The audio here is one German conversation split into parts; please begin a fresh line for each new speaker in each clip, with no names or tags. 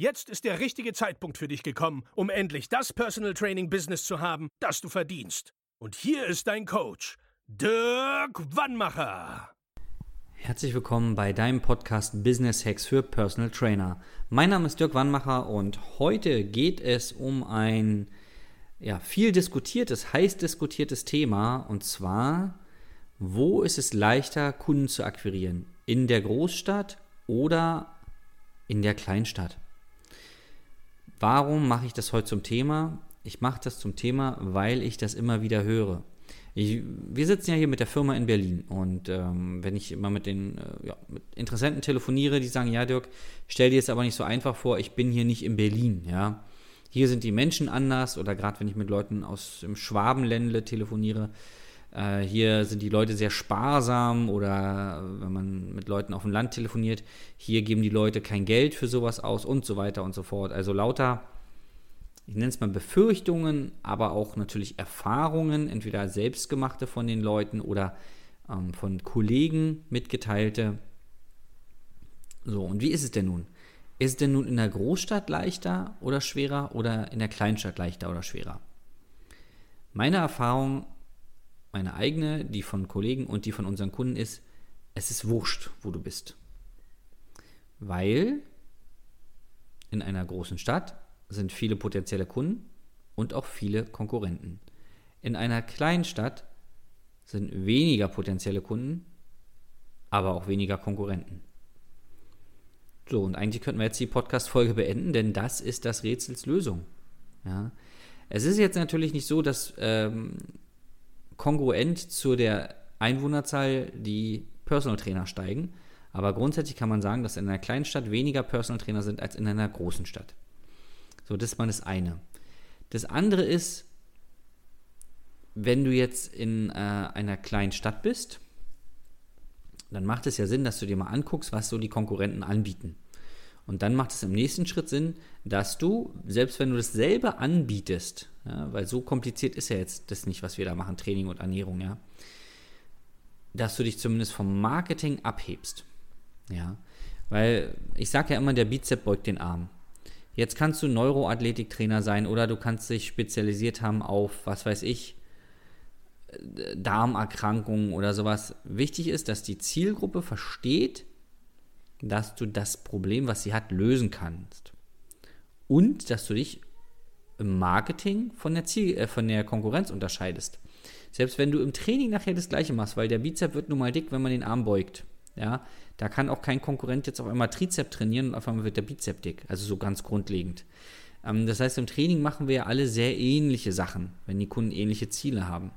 Jetzt ist der richtige Zeitpunkt für dich gekommen, um endlich das Personal Training Business zu haben, das du verdienst. Und hier ist dein Coach, Dirk Wannmacher.
Herzlich willkommen bei deinem Podcast Business Hacks für Personal Trainer. Mein Name ist Dirk Wannmacher und heute geht es um ein ja, viel diskutiertes, heiß diskutiertes Thema und zwar, wo ist es leichter, Kunden zu akquirieren? In der Großstadt oder in der Kleinstadt? Warum mache ich das heute zum Thema? Ich mache das zum Thema, weil ich das immer wieder höre. Ich, wir sitzen ja hier mit der Firma in Berlin und ähm, wenn ich immer mit den äh, ja, mit Interessenten telefoniere, die sagen, ja Dirk, stell dir jetzt aber nicht so einfach vor, ich bin hier nicht in Berlin, ja. Hier sind die Menschen anders oder gerade wenn ich mit Leuten aus dem Schwabenländle telefoniere, äh, hier sind die Leute sehr sparsam oder äh, wenn man mit Leuten auf dem Land telefoniert, hier geben die Leute kein Geld für sowas aus und so weiter und so fort. Also lauter, ich nenne es mal Befürchtungen, aber auch natürlich Erfahrungen, entweder selbstgemachte von den Leuten oder ähm, von Kollegen mitgeteilte. So, und wie ist es denn nun? Ist es denn nun in der Großstadt leichter oder schwerer oder in der Kleinstadt leichter oder schwerer? Meine Erfahrung meine eigene, die von Kollegen und die von unseren Kunden ist, es ist wurscht, wo du bist. Weil in einer großen Stadt sind viele potenzielle Kunden und auch viele Konkurrenten. In einer kleinen Stadt sind weniger potenzielle Kunden, aber auch weniger Konkurrenten. So, und eigentlich könnten wir jetzt die Podcast-Folge beenden, denn das ist das Rätsels Lösung. Ja. Es ist jetzt natürlich nicht so, dass ähm, kongruent zu der Einwohnerzahl die Personal Trainer steigen. Aber grundsätzlich kann man sagen, dass in einer kleinen Stadt weniger Personal Trainer sind als in einer großen Stadt. So, das ist mal das eine. Das andere ist, wenn du jetzt in äh, einer kleinen Stadt bist, dann macht es ja Sinn, dass du dir mal anguckst, was so die Konkurrenten anbieten. Und dann macht es im nächsten Schritt Sinn, dass du, selbst wenn du dasselbe anbietest, ja, weil so kompliziert ist ja jetzt das nicht, was wir da machen, Training und Ernährung, ja, dass du dich zumindest vom Marketing abhebst. Ja, weil ich sage ja immer, der Bizep beugt den Arm. Jetzt kannst du Neuroathletiktrainer sein oder du kannst dich spezialisiert haben auf, was weiß ich, Darmerkrankungen oder sowas. Wichtig ist, dass die Zielgruppe versteht, dass du das Problem, was sie hat, lösen kannst. Und dass du dich im Marketing von der, Ziel, äh, von der Konkurrenz unterscheidest. Selbst wenn du im Training nachher das gleiche machst, weil der Bizep wird nun mal dick, wenn man den Arm beugt. Ja, da kann auch kein Konkurrent jetzt auf einmal Trizep trainieren und auf einmal wird der Bizep dick. Also so ganz grundlegend. Ähm, das heißt, im Training machen wir ja alle sehr ähnliche Sachen, wenn die Kunden ähnliche Ziele haben.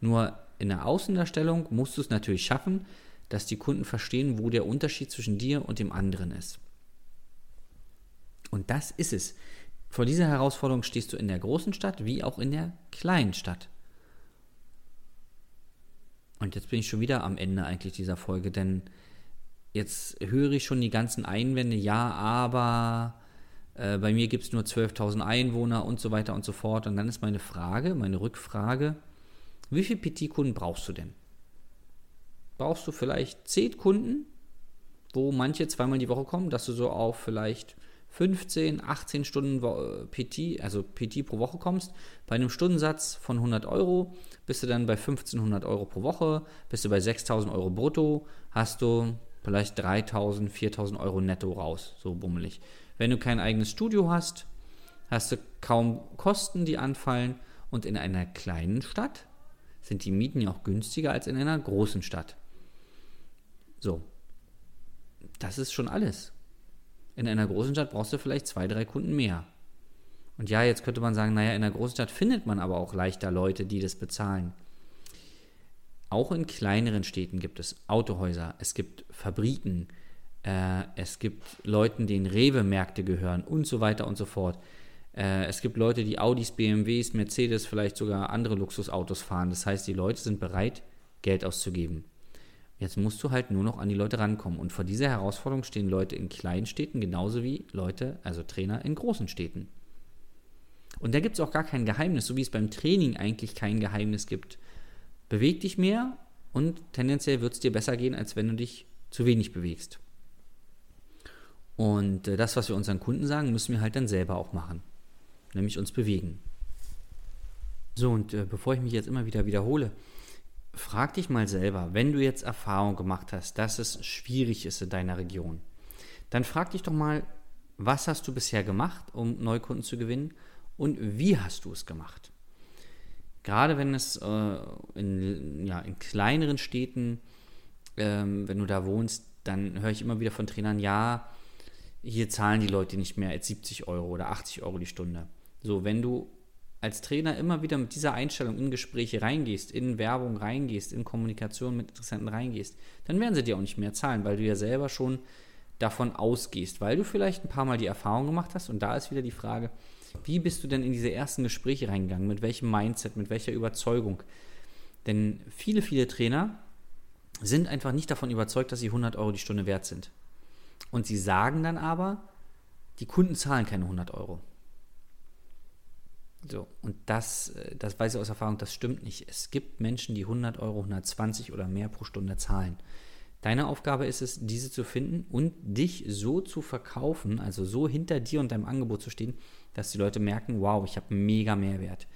Nur in der Außendarstellung musst du es natürlich schaffen, dass die Kunden verstehen, wo der Unterschied zwischen dir und dem anderen ist. Und das ist es. Vor dieser Herausforderung stehst du in der großen Stadt wie auch in der kleinen Stadt. Und jetzt bin ich schon wieder am Ende eigentlich dieser Folge, denn jetzt höre ich schon die ganzen Einwände, ja, aber äh, bei mir gibt es nur 12.000 Einwohner und so weiter und so fort. Und dann ist meine Frage, meine Rückfrage, wie viele PT-Kunden brauchst du denn? brauchst du vielleicht 10 Kunden, wo manche zweimal die Woche kommen, dass du so auf vielleicht 15, 18 Stunden PT, also PT pro Woche kommst. Bei einem Stundensatz von 100 Euro bist du dann bei 1500 Euro pro Woche, bist du bei 6000 Euro brutto, hast du vielleicht 3000, 4000 Euro netto raus, so bummelig. Wenn du kein eigenes Studio hast, hast du kaum Kosten, die anfallen und in einer kleinen Stadt sind die Mieten ja auch günstiger als in einer großen Stadt. So. Das ist schon alles. In einer großen Stadt brauchst du vielleicht zwei, drei Kunden mehr. Und ja, jetzt könnte man sagen, naja, in einer großen Stadt findet man aber auch leichter Leute, die das bezahlen. Auch in kleineren Städten gibt es Autohäuser, es gibt Fabriken, Äh, es gibt Leuten, denen Rewe-Märkte gehören und so weiter und so fort. Äh, es gibt Leute, die Audis, BMWs, Mercedes, vielleicht sogar andere Luxusautos fahren. Das heißt, die Leute sind bereit, Geld auszugeben. Jetzt musst du halt nur noch an die Leute rankommen. Und vor dieser Herausforderung stehen Leute in kleinen Städten genauso wie Leute, also Trainer in großen Städten. Und da gibt es auch gar kein Geheimnis, so wie es beim Training eigentlich kein Geheimnis gibt. Beweg dich mehr und tendenziell wird es dir besser gehen, als wenn du dich zu wenig bewegst. Und äh, das, was wir unseren Kunden sagen, müssen wir halt dann selber auch machen. Nämlich uns bewegen. So, und äh, bevor ich mich jetzt immer wieder wiederhole, frag dich mal selber, wenn du jetzt Erfahrung gemacht hast, dass es schwierig ist in deiner Region, dann frag dich doch mal, was hast du bisher gemacht, um Neukunden zu gewinnen und wie hast du es gemacht? Gerade wenn es äh, in, ja, in kleineren Städten, ähm, wenn du da wohnst, dann höre ich immer wieder von Trainern, ja, hier zahlen die Leute nicht mehr als 70 Euro oder 80 Euro die Stunde. So, wenn du als Trainer immer wieder mit dieser Einstellung in Gespräche reingehst, in Werbung reingehst, in Kommunikation mit Interessenten reingehst, dann werden sie dir auch nicht mehr zahlen, weil du ja selber schon davon ausgehst, weil du vielleicht ein paar Mal die Erfahrung gemacht hast und da ist wieder die Frage, wie bist du denn in diese ersten Gespräche reingegangen, mit welchem Mindset, mit welcher Überzeugung? Denn viele, viele Trainer sind einfach nicht davon überzeugt, dass sie 100 Euro die Stunde wert sind. Und sie sagen dann aber, die Kunden zahlen keine 100 Euro. So, und das, äh, das weiß ich aus Erfahrung, das stimmt nicht. Es gibt Menschen, die 100 Euro, 120 oder mehr pro Stunde zahlen. Deine Aufgabe ist es, diese zu finden und dich so zu verkaufen, also so hinter dir und deinem Angebot zu stehen, dass die Leute merken, wow, ich habe mega Mehrwert.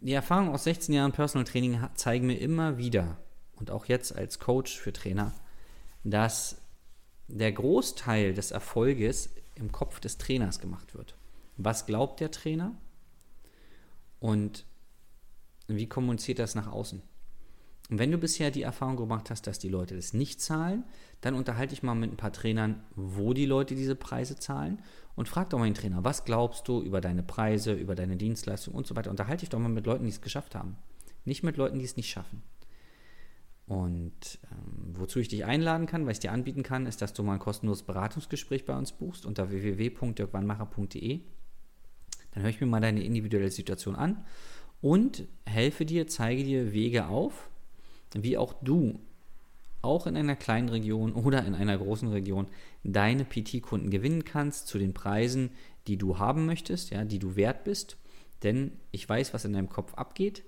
Die Erfahrungen aus 16 Jahren Personal Training zeigen mir immer wieder und auch jetzt als Coach für Trainer, dass der Großteil des Erfolges im Kopf des Trainers gemacht wird. Was glaubt der Trainer? Und wie kommuniziert das nach außen? Und wenn du bisher die Erfahrung gemacht hast, dass die Leute das nicht zahlen, dann unterhalte ich mal mit ein paar Trainern, wo die Leute diese Preise zahlen und frag doch mal den Trainer, was glaubst du über deine Preise, über deine Dienstleistung und so weiter. Unterhalte dich doch mal mit Leuten, die es geschafft haben. Nicht mit Leuten, die es nicht schaffen. Und ähm, wozu ich dich einladen kann, was ich dir anbieten kann, ist, dass du mal ein kostenloses Beratungsgespräch bei uns buchst unter www.dirkwannmacher.de. Dann höre ich mir mal deine individuelle Situation an und helfe dir, zeige dir Wege auf, wie auch du auch in einer kleinen Region oder in einer großen Region deine PT-Kunden gewinnen kannst zu den Preisen, die du haben möchtest, ja, die du wert bist. Denn ich weiß, was in deinem Kopf abgeht.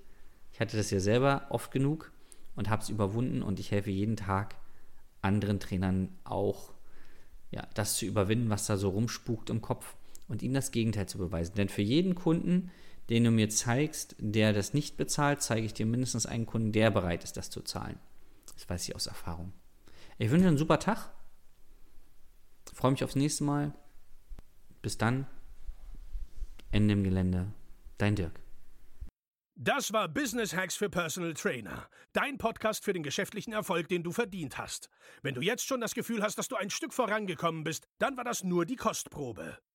Ich hatte das ja selber oft genug und habe es überwunden und ich helfe jeden Tag anderen Trainern auch, ja, das zu überwinden, was da so rumspukt im Kopf und ihm das Gegenteil zu beweisen. Denn für jeden Kunden, den du mir zeigst, der das nicht bezahlt, zeige ich dir mindestens einen Kunden, der bereit ist, das zu zahlen. Das weiß ich aus Erfahrung. Ich wünsche einen super Tag. Freue mich aufs nächste Mal. Bis dann. Ende im Gelände. Dein Dirk.
Das war Business Hacks für Personal Trainer. Dein Podcast für den geschäftlichen Erfolg, den du verdient hast. Wenn du jetzt schon das Gefühl hast, dass du ein Stück vorangekommen bist, dann war das nur die Kostprobe.